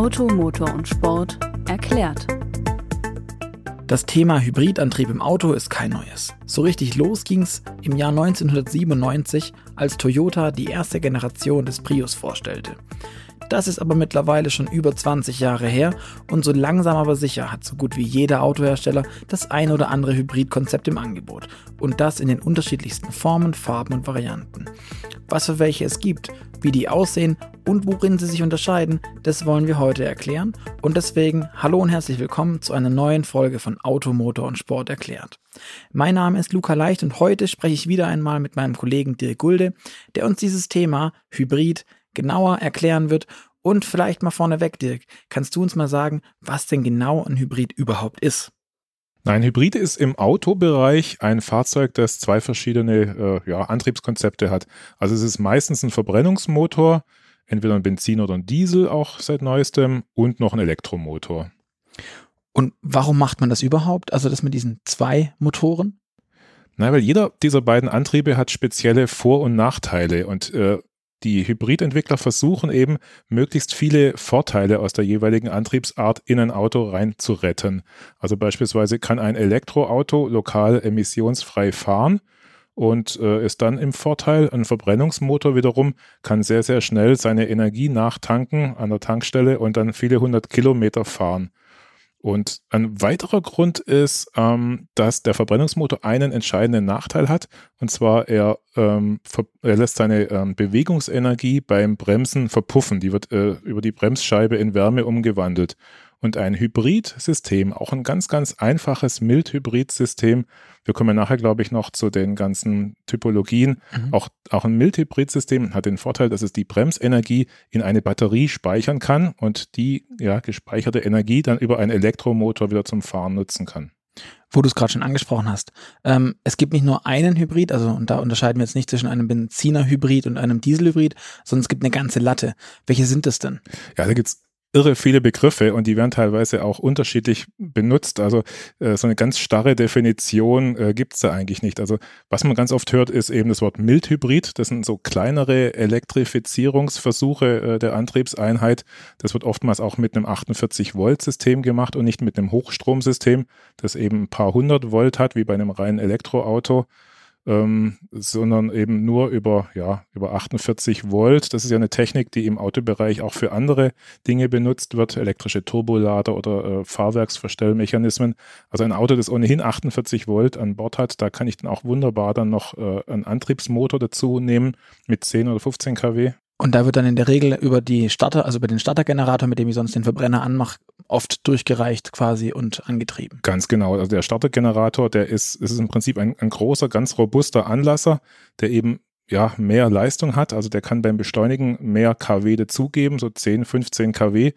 Auto, Motor und Sport erklärt. Das Thema Hybridantrieb im Auto ist kein neues. So richtig los ging's im Jahr 1997, als Toyota die erste Generation des Prius vorstellte. Das ist aber mittlerweile schon über 20 Jahre her und so langsam aber sicher hat so gut wie jeder Autohersteller das ein oder andere Hybridkonzept im Angebot. Und das in den unterschiedlichsten Formen, Farben und Varianten. Was für welche es gibt, wie die aussehen und worin sie sich unterscheiden, das wollen wir heute erklären. Und deswegen hallo und herzlich willkommen zu einer neuen Folge von Auto, Motor und Sport erklärt. Mein Name ist Luca Leicht und heute spreche ich wieder einmal mit meinem Kollegen Dirk Gulde, der uns dieses Thema Hybrid genauer erklären wird. Und vielleicht mal vorneweg, Dirk, kannst du uns mal sagen, was denn genau ein Hybrid überhaupt ist? Nein, Hybrid ist im Autobereich ein Fahrzeug, das zwei verschiedene äh, ja, Antriebskonzepte hat. Also es ist meistens ein Verbrennungsmotor, entweder ein Benzin oder ein Diesel auch seit neuestem und noch ein Elektromotor. Und warum macht man das überhaupt? Also das mit diesen zwei Motoren? Na, weil jeder dieser beiden Antriebe hat spezielle Vor- und Nachteile und äh, die Hybridentwickler versuchen eben, möglichst viele Vorteile aus der jeweiligen Antriebsart in ein Auto rein zu retten. Also beispielsweise kann ein Elektroauto lokal emissionsfrei fahren und äh, ist dann im Vorteil. Ein Verbrennungsmotor wiederum kann sehr, sehr schnell seine Energie nachtanken an der Tankstelle und dann viele hundert Kilometer fahren. Und ein weiterer Grund ist, ähm, dass der Verbrennungsmotor einen entscheidenden Nachteil hat. Und zwar, er, ähm, er lässt seine ähm, Bewegungsenergie beim Bremsen verpuffen. Die wird äh, über die Bremsscheibe in Wärme umgewandelt. Und ein Hybridsystem, auch ein ganz, ganz einfaches Mild-Hybrid-System, wir kommen nachher, glaube ich, noch zu den ganzen Typologien. Mhm. Auch, auch ein Mild-Hybrid-System hat den Vorteil, dass es die Bremsenergie in eine Batterie speichern kann und die ja, gespeicherte Energie dann über einen Elektromotor wieder zum Fahren nutzen kann wo du es gerade schon angesprochen hast. Ähm, es gibt nicht nur einen Hybrid, also und da unterscheiden wir jetzt nicht zwischen einem Benziner-Hybrid und einem Diesel-Hybrid, sondern es gibt eine ganze Latte. Welche sind es denn? Ja, da gibt es irre viele Begriffe und die werden teilweise auch unterschiedlich benutzt. Also äh, so eine ganz starre Definition äh, gibt es da eigentlich nicht. Also was man ganz oft hört, ist eben das Wort Mildhybrid. Das sind so kleinere Elektrifizierungsversuche äh, der Antriebseinheit. Das wird oftmals auch mit einem 48-Volt-System gemacht und nicht mit einem Hochstromsystem, das eben ein paar hundert Volt hat, wie bei einem reinen Elektroauto ähm, sondern eben nur über, ja, über 48 Volt. Das ist ja eine Technik, die im Autobereich auch für andere Dinge benutzt wird, elektrische Turbolader oder äh, Fahrwerksverstellmechanismen. Also ein Auto, das ohnehin 48 Volt an Bord hat, da kann ich dann auch wunderbar dann noch äh, einen Antriebsmotor dazu nehmen mit 10 oder 15 kW. Und da wird dann in der Regel über die Starter, also über den Startergenerator, mit dem ich sonst den Verbrenner anmache, oft durchgereicht quasi und angetrieben. Ganz genau. Also der Startergenerator, der ist, ist im Prinzip ein, ein großer, ganz robuster Anlasser, der eben ja, mehr Leistung hat. Also der kann beim Beschleunigen mehr kW dazugeben, so 10, 15 kW.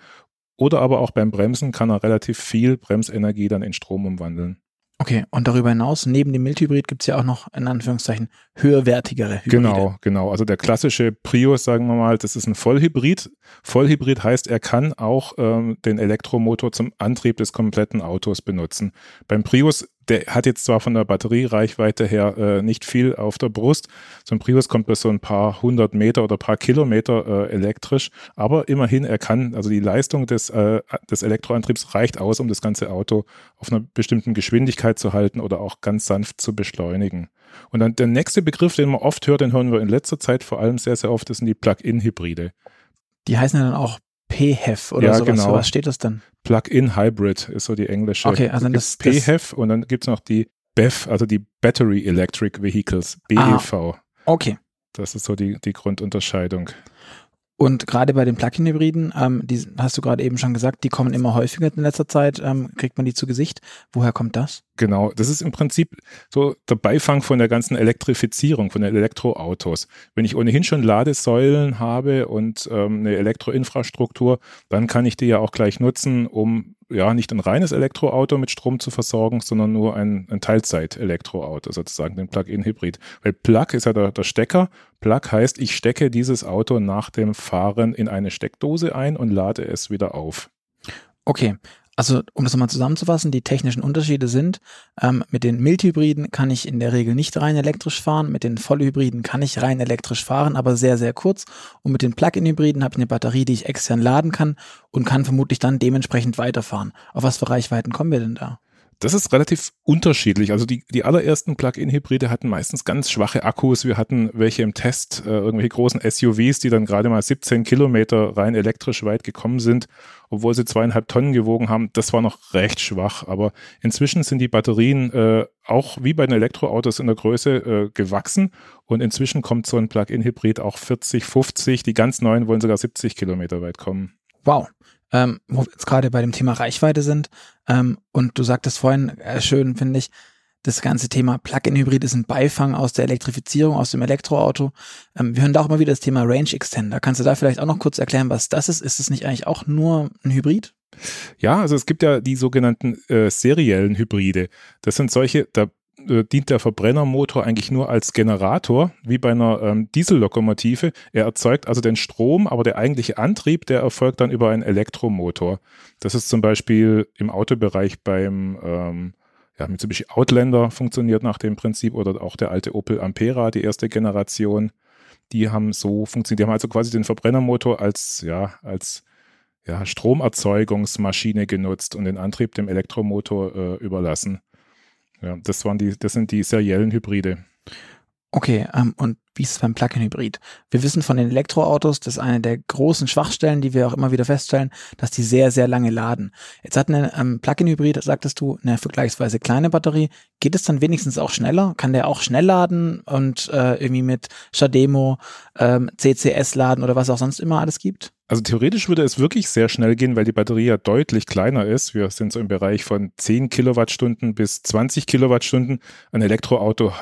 Oder aber auch beim Bremsen kann er relativ viel Bremsenergie dann in Strom umwandeln. Okay, und darüber hinaus, neben dem Mildhybrid gibt es ja auch noch in Anführungszeichen höherwertigere Hybride. Genau, genau. Also der klassische Prius, sagen wir mal, das ist ein Vollhybrid. Vollhybrid heißt, er kann auch ähm, den Elektromotor zum Antrieb des kompletten Autos benutzen. Beim Prius der hat jetzt zwar von der Batteriereichweite her äh, nicht viel auf der Brust. So ein Prius kommt bis so ein paar hundert Meter oder paar Kilometer äh, elektrisch, aber immerhin er kann, also die Leistung des, äh, des Elektroantriebs reicht aus, um das ganze Auto auf einer bestimmten Geschwindigkeit zu halten oder auch ganz sanft zu beschleunigen. Und dann der nächste Begriff, den man oft hört, den hören wir in letzter Zeit vor allem sehr, sehr oft, das sind die Plug-in-Hybride. Die heißen ja dann auch PHEV oder ja, sowas. Genau. Was steht das dann? Plug-in Hybrid ist so die englische. Okay, also das PHEV und dann gibt es noch die BEV, also die Battery Electric Vehicles, BEV. Ah, okay. Das ist so die, die Grundunterscheidung. Und gerade bei den Plug-in-Hybriden, ähm, die hast du gerade eben schon gesagt, die kommen immer häufiger in letzter Zeit, ähm, kriegt man die zu Gesicht. Woher kommt das? Genau, das ist im Prinzip so der Beifang von der ganzen Elektrifizierung, von den Elektroautos. Wenn ich ohnehin schon Ladesäulen habe und ähm, eine Elektroinfrastruktur, dann kann ich die ja auch gleich nutzen, um ja nicht ein reines Elektroauto mit Strom zu versorgen, sondern nur ein, ein Teilzeit-Elektroauto, sozusagen den Plug-in-Hybrid. Weil Plug ist ja der, der Stecker. Plug heißt, ich stecke dieses Auto nach dem Fahren in eine Steckdose ein und lade es wieder auf. Okay, Also um das nochmal zusammenzufassen, die technischen Unterschiede sind, ähm, mit den Mildhybriden kann ich in der Regel nicht rein elektrisch fahren, mit den Vollhybriden kann ich rein elektrisch fahren, aber sehr, sehr kurz. Und mit den Plug-in-Hybriden habe ich eine Batterie, die ich extern laden kann und kann vermutlich dann dementsprechend weiterfahren. Auf was für Reichweiten kommen wir denn da? Das ist relativ unterschiedlich. Also die, die allerersten Plug-in-Hybride hatten meistens ganz schwache Akkus. Wir hatten welche im Test, äh, irgendwelche großen SUVs, die dann gerade mal 17 Kilometer rein elektrisch weit gekommen sind, obwohl sie zweieinhalb Tonnen gewogen haben. Das war noch recht schwach. Aber inzwischen sind die Batterien äh, auch wie bei den Elektroautos in der Größe äh, gewachsen. Und inzwischen kommt so ein Plug-in-Hybrid auch 40, 50. Die ganz neuen wollen sogar 70 Kilometer weit kommen. Wow ähm, wo wir jetzt gerade bei dem Thema Reichweite sind. Ähm, und du sagtest vorhin, äh, schön finde ich, das ganze Thema Plug-in-Hybrid ist ein Beifang aus der Elektrifizierung, aus dem Elektroauto. Ähm, wir hören da auch immer wieder das Thema Range Extender. Kannst du da vielleicht auch noch kurz erklären, was das ist? Ist es nicht eigentlich auch nur ein Hybrid? Ja, also es gibt ja die sogenannten äh, seriellen Hybride. Das sind solche, da äh, dient der Verbrennermotor eigentlich nur als Generator, wie bei einer ähm, Diesellokomotive. Er erzeugt also den Strom, aber der eigentliche Antrieb, der erfolgt dann über einen Elektromotor. Das ist zum Beispiel im Autobereich beim ähm, ja, Mitsubishi Outlander funktioniert nach dem Prinzip oder auch der alte Opel Ampera, die erste Generation. Die haben so funktioniert. Die haben also quasi den Verbrennermotor als, ja, als ja, Stromerzeugungsmaschine genutzt und den Antrieb dem Elektromotor äh, überlassen. Ja, das waren die, das sind die seriellen Hybride. Okay, ähm, und wie ist es beim Plug-in-Hybrid? Wir wissen von den Elektroautos, das ist eine der großen Schwachstellen, die wir auch immer wieder feststellen, dass die sehr, sehr lange laden. Jetzt hat eine ähm, Plug-in-Hybrid, sagtest du, eine vergleichsweise kleine Batterie. Geht es dann wenigstens auch schneller? Kann der auch schnell laden und äh, irgendwie mit Shademo, ähm, CCS laden oder was auch sonst immer alles gibt? Also theoretisch würde es wirklich sehr schnell gehen, weil die Batterie ja deutlich kleiner ist. Wir sind so im Bereich von 10 Kilowattstunden bis 20 Kilowattstunden. Ein Elektroauto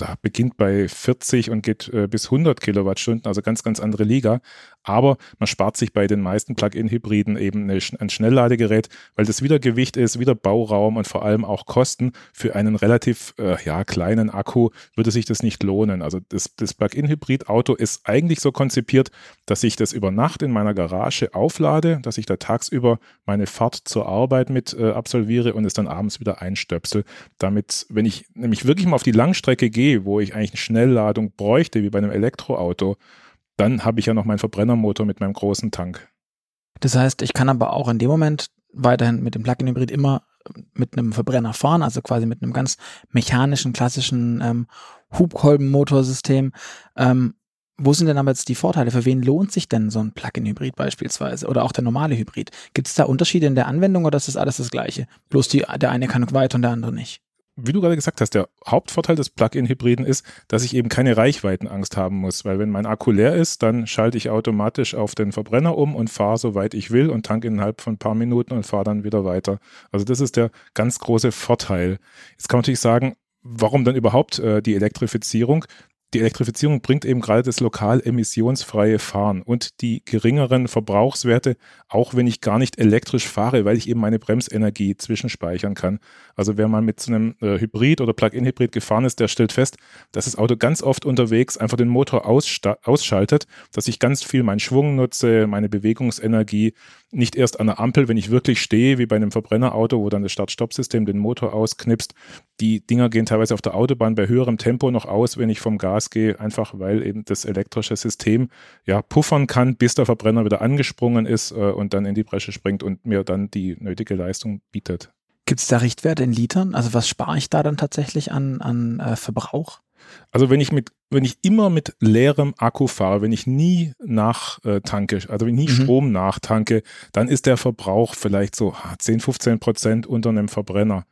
da beginnt bei 40 und geht äh, bis 100 Kilowattstunden, also ganz, ganz andere Liga. Aber man spart sich bei den meisten Plug-in-Hybriden eben eine, ein Schnellladegerät, weil das wieder Gewicht ist, wieder Bauraum und vor allem auch Kosten. Für einen relativ äh, ja, kleinen Akku würde sich das nicht lohnen. Also das, das Plug-in-Hybrid-Auto ist eigentlich so konzipiert, dass ich das über Nacht in meiner Garage auflade, dass ich da tagsüber meine Fahrt zur Arbeit mit äh, absolviere und es dann abends wieder einstöpsel. Damit, wenn ich nämlich wirklich mal auf die Langstrecke gehe, wo ich eigentlich eine Schnellladung bräuchte, wie bei einem Elektroauto, dann habe ich ja noch meinen Verbrennermotor mit meinem großen Tank. Das heißt, ich kann aber auch in dem Moment weiterhin mit dem Plug-in-Hybrid immer mit einem Verbrenner fahren, also quasi mit einem ganz mechanischen, klassischen ähm, Hubkolbenmotorsystem. Ähm, wo sind denn aber jetzt die Vorteile? Für wen lohnt sich denn so ein Plug-in-Hybrid beispielsweise oder auch der normale Hybrid? Gibt es da Unterschiede in der Anwendung oder ist das alles das gleiche? Bloß die, der eine kann weiter und der andere nicht wie du gerade gesagt hast, der Hauptvorteil des Plug-in-Hybriden ist, dass ich eben keine Reichweitenangst haben muss, weil wenn mein Akku leer ist, dann schalte ich automatisch auf den Verbrenner um und fahre so weit ich will und tanke innerhalb von ein paar Minuten und fahre dann wieder weiter. Also das ist der ganz große Vorteil. Jetzt kann man natürlich sagen, warum dann überhaupt äh, die Elektrifizierung? Die Elektrifizierung bringt eben gerade das lokal emissionsfreie Fahren und die geringeren Verbrauchswerte, auch wenn ich gar nicht elektrisch fahre, weil ich eben meine Bremsenergie zwischenspeichern kann. Also wer mal mit so einem äh, Hybrid oder Plug-in-Hybrid gefahren ist, der stellt fest, dass das Auto ganz oft unterwegs einfach den Motor ausschaltet, dass ich ganz viel meinen Schwung nutze, meine Bewegungsenergie, nicht erst an der Ampel, wenn ich wirklich stehe, wie bei einem Verbrennerauto, wo dann das Start-Stopp-System den Motor ausknipst. Die Dinger gehen teilweise auf der Autobahn bei höherem Tempo noch aus, wenn ich vom Gas gehe, einfach weil eben das elektrische System ja puffern kann, bis der Verbrenner wieder angesprungen ist äh, und dann in die Bresche springt und mir dann die nötige Leistung bietet. Gibt es da Richtwerte in Litern? Also was spare ich da dann tatsächlich an, an äh, Verbrauch? Also wenn ich mit, wenn ich immer mit leerem Akku fahre, wenn ich nie nachtanke, also wenn ich nie mhm. Strom nachtanke, dann ist der Verbrauch vielleicht so 10, 15 Prozent unter einem Verbrenner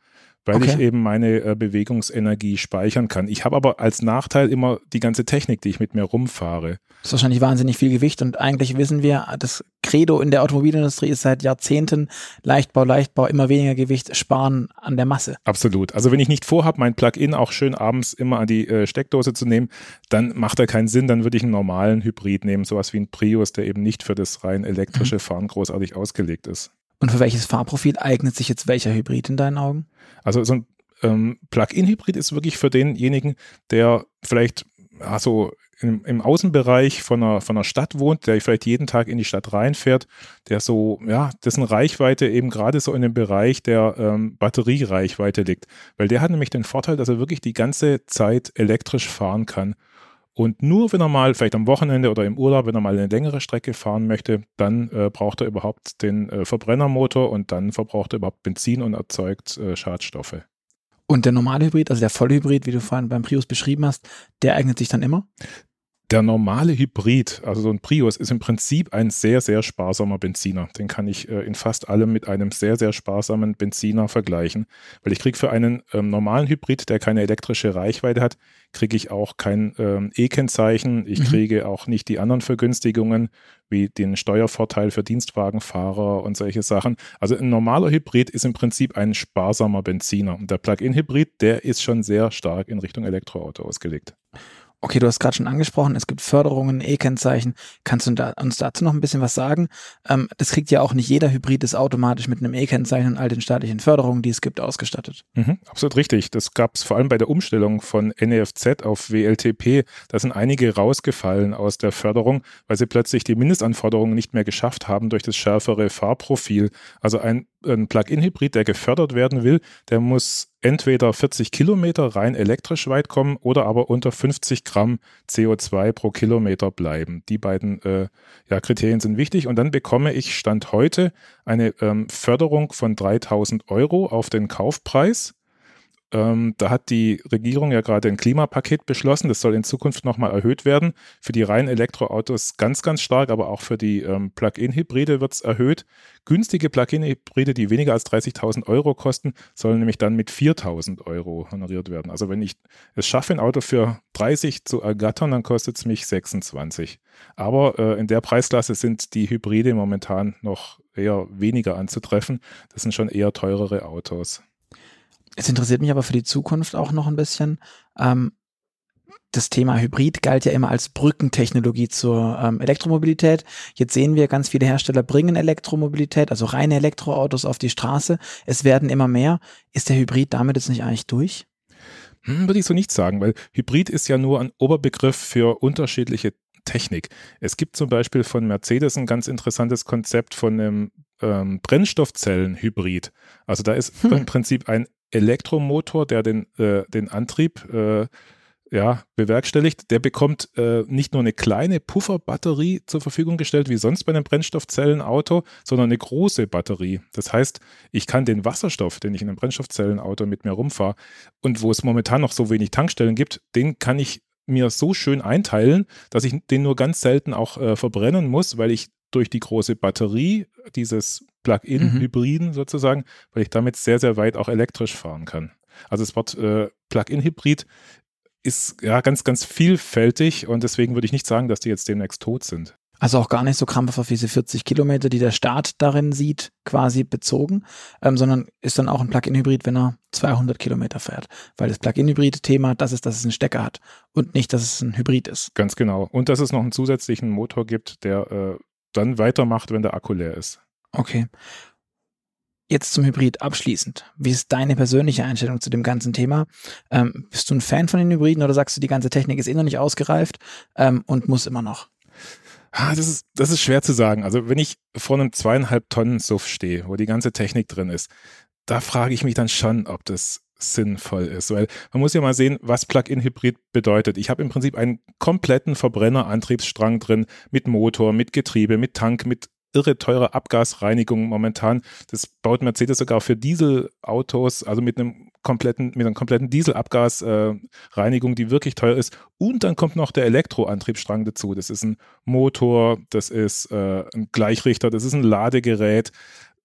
weil okay. ich eben meine äh, Bewegungsenergie speichern kann. Ich habe aber als Nachteil immer die ganze Technik, die ich mit mir rumfahre. Das ist wahrscheinlich wahnsinnig viel Gewicht und eigentlich wissen wir, das Credo in der Automobilindustrie ist seit Jahrzehnten Leichtbau, Leichtbau, immer weniger Gewicht, sparen an der Masse. Absolut. Also wenn ich nicht vorhabe, mein Plug-in auch schön abends immer an die äh, Steckdose zu nehmen, dann macht er keinen Sinn, dann würde ich einen normalen Hybrid nehmen, sowas wie ein Prius, der eben nicht für das rein elektrische mhm. Fahren großartig ausgelegt ist. Und für welches Fahrprofil eignet sich jetzt welcher Hybrid in deinen Augen? Also so ein ähm, Plug-in-Hybrid ist wirklich für denjenigen, der vielleicht also im, im Außenbereich von einer, von einer Stadt wohnt, der vielleicht jeden Tag in die Stadt reinfährt, der so, ja, dessen Reichweite eben gerade so in dem Bereich der ähm, Batteriereichweite liegt. Weil der hat nämlich den Vorteil, dass er wirklich die ganze Zeit elektrisch fahren kann. Und nur wenn er mal, vielleicht am Wochenende oder im Urlaub, wenn er mal eine längere Strecke fahren möchte, dann äh, braucht er überhaupt den äh, Verbrennermotor und dann verbraucht er überhaupt Benzin und erzeugt äh, Schadstoffe. Und der normale Hybrid, also der Vollhybrid, wie du vorhin beim Prius beschrieben hast, der eignet sich dann immer? Der normale Hybrid, also so ein Prius, ist im Prinzip ein sehr, sehr sparsamer Benziner. Den kann ich äh, in fast allem mit einem sehr, sehr sparsamen Benziner vergleichen. Weil ich kriege für einen ähm, normalen Hybrid, der keine elektrische Reichweite hat, kriege ich auch kein ähm, E-Kennzeichen. Ich mhm. kriege auch nicht die anderen Vergünstigungen, wie den Steuervorteil für Dienstwagenfahrer und solche Sachen. Also ein normaler Hybrid ist im Prinzip ein sparsamer Benziner. Und der Plug-in-Hybrid, der ist schon sehr stark in Richtung Elektroauto ausgelegt. Okay, du hast gerade schon angesprochen, es gibt Förderungen, E-Kennzeichen. Kannst du da, uns dazu noch ein bisschen was sagen? Ähm, das kriegt ja auch nicht jeder Hybrid ist automatisch mit einem E-Kennzeichen und all den staatlichen Förderungen, die es gibt, ausgestattet. Mhm, absolut richtig. Das gab es vor allem bei der Umstellung von NEFZ auf WLTP. Da sind einige rausgefallen aus der Förderung, weil sie plötzlich die Mindestanforderungen nicht mehr geschafft haben durch das schärfere Fahrprofil. Also ein ein Plug-in-Hybrid, der gefördert werden will, der muss entweder 40 Kilometer rein elektrisch weit kommen oder aber unter 50 Gramm CO2 pro Kilometer bleiben. Die beiden äh, ja, Kriterien sind wichtig. Und dann bekomme ich Stand heute eine ähm, Förderung von 3000 Euro auf den Kaufpreis ähm, da hat die Regierung ja gerade ein Klimapaket beschlossen. Das soll in Zukunft nochmal erhöht werden. Für die reinen Elektroautos ganz, ganz stark, aber auch für die ähm, Plug-in-Hybride wird es erhöht. Günstige Plug-in-Hybride, die weniger als 30.000 Euro kosten, sollen nämlich dann mit 4.000 Euro honoriert werden. Also wenn ich es schaffe, ein Auto für 30 zu ergattern, dann kostet es mich 26. Aber äh, in der Preisklasse sind die Hybride momentan noch eher weniger anzutreffen. Das sind schon eher teurere Autos. Es interessiert mich aber für die Zukunft auch noch ein bisschen. Ähm, das Thema Hybrid galt ja immer als Brückentechnologie zur ähm, Elektromobilität. Jetzt sehen wir, ganz viele Hersteller bringen Elektromobilität, also reine Elektroautos auf die Straße. Es werden immer mehr. Ist der Hybrid damit jetzt nicht eigentlich durch? Hm, würde ich so nicht sagen, weil Hybrid ist ja nur ein Oberbegriff für unterschiedliche Technik. Es gibt zum Beispiel von Mercedes ein ganz interessantes Konzept von einem ähm, Brennstoffzellenhybrid. Also da ist hm. im Prinzip ein Elektromotor, der den, äh, den Antrieb äh, ja, bewerkstelligt, der bekommt äh, nicht nur eine kleine Pufferbatterie zur Verfügung gestellt, wie sonst bei einem Brennstoffzellenauto, sondern eine große Batterie. Das heißt, ich kann den Wasserstoff, den ich in einem Brennstoffzellenauto mit mir rumfahre und wo es momentan noch so wenig Tankstellen gibt, den kann ich mir so schön einteilen, dass ich den nur ganz selten auch äh, verbrennen muss, weil ich durch die große Batterie dieses Plug-in-Hybriden mhm. sozusagen, weil ich damit sehr, sehr weit auch elektrisch fahren kann. Also das Wort äh, Plug-in-Hybrid ist ja ganz, ganz vielfältig und deswegen würde ich nicht sagen, dass die jetzt demnächst tot sind. Also auch gar nicht so krampfhaft auf diese 40 Kilometer, die der Staat darin sieht, quasi bezogen, ähm, sondern ist dann auch ein Plug-in-Hybrid, wenn er 200 Kilometer fährt. Weil das Plug-in-Hybrid-Thema, das ist, dass es einen Stecker hat und nicht, dass es ein Hybrid ist. Ganz genau. Und dass es noch einen zusätzlichen Motor gibt, der äh, dann weitermacht, wenn der Akku leer ist. Okay. Jetzt zum Hybrid abschließend. Wie ist deine persönliche Einstellung zu dem ganzen Thema? Ähm, bist du ein Fan von den Hybriden oder sagst du, die ganze Technik ist eh noch nicht ausgereift ähm, und muss immer noch? Ah, das, ist, das ist schwer zu sagen. Also wenn ich vor einem zweieinhalb Tonnen Suff stehe, wo die ganze Technik drin ist, da frage ich mich dann schon, ob das sinnvoll ist, weil man muss ja mal sehen, was Plug-in-Hybrid bedeutet. Ich habe im Prinzip einen kompletten Verbrennerantriebsstrang drin mit Motor, mit Getriebe, mit Tank, mit irre teure Abgasreinigung momentan. Das baut Mercedes sogar für Dieselautos, also mit einem kompletten, mit einer kompletten Dieselabgasreinigung, äh, die wirklich teuer ist. Und dann kommt noch der Elektroantriebsstrang dazu. Das ist ein Motor, das ist äh, ein Gleichrichter, das ist ein Ladegerät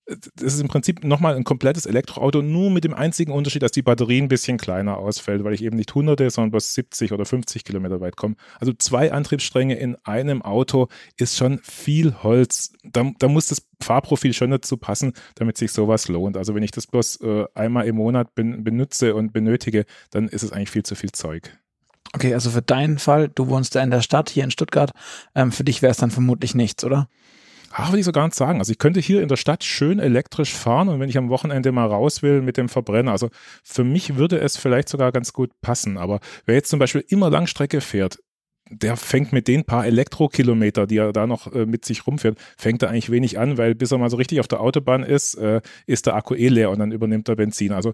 das ist im Prinzip nochmal ein komplettes Elektroauto, nur mit dem einzigen Unterschied, dass die Batterie ein bisschen kleiner ausfällt, weil ich eben nicht hunderte, sondern bloß 70 oder 50 Kilometer weit komme. Also zwei Antriebsstränge in einem Auto ist schon viel Holz. Da, da muss das Fahrprofil schon dazu passen, damit sich sowas lohnt. Also wenn ich das bloß äh, einmal im Monat ben, benutze und benötige, dann ist es eigentlich viel zu viel Zeug. Okay, also für deinen Fall, du wohnst ja in der Stadt, hier in Stuttgart, ähm, für dich wäre es dann vermutlich nichts, oder? Ach, will ich so gar nicht sagen. Also ich könnte hier in der Stadt schön elektrisch fahren und wenn ich am Wochenende mal raus will mit dem Verbrenner, also für mich würde es vielleicht sogar ganz gut passen. Aber wer jetzt zum Beispiel immer Langstrecke fährt, der fängt mit den paar Elektrokilometer, die er da noch äh, mit sich rumfährt, fängt er eigentlich wenig an, weil bis er mal so richtig auf der Autobahn ist, äh, ist der Akku eh leer und dann übernimmt er Benzin. Also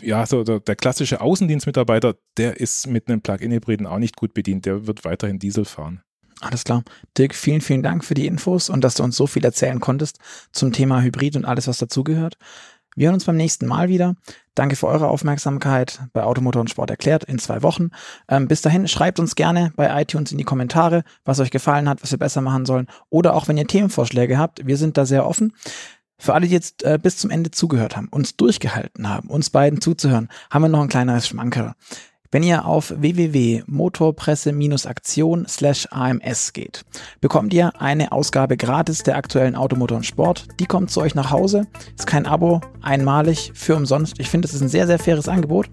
ja, so der, der klassische Außendienstmitarbeiter, der ist mit einem Plug-in-Hybriden auch nicht gut bedient. Der wird weiterhin Diesel fahren. Alles klar. Dirk, vielen, vielen Dank für die Infos und dass du uns so viel erzählen konntest zum Thema Hybrid und alles, was dazugehört. Wir hören uns beim nächsten Mal wieder. Danke für eure Aufmerksamkeit bei Automotor und Sport erklärt in zwei Wochen. Ähm, bis dahin schreibt uns gerne bei iTunes in die Kommentare, was euch gefallen hat, was wir besser machen sollen oder auch wenn ihr Themenvorschläge habt. Wir sind da sehr offen. Für alle, die jetzt äh, bis zum Ende zugehört haben, uns durchgehalten haben, uns beiden zuzuhören, haben wir noch ein kleineres Schmankerl. Wenn ihr auf www.motorpresse-aktion slash AMS geht, bekommt ihr eine Ausgabe gratis der aktuellen Automotor und Sport. Die kommt zu euch nach Hause. Ist kein Abo, einmalig, für umsonst. Ich finde, es ist ein sehr, sehr faires Angebot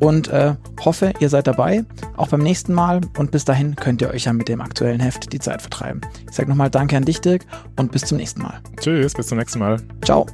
und äh, hoffe, ihr seid dabei, auch beim nächsten Mal. Und bis dahin könnt ihr euch ja mit dem aktuellen Heft die Zeit vertreiben. Ich sage nochmal Danke an dich, Dirk, und bis zum nächsten Mal. Tschüss, bis zum nächsten Mal. Ciao.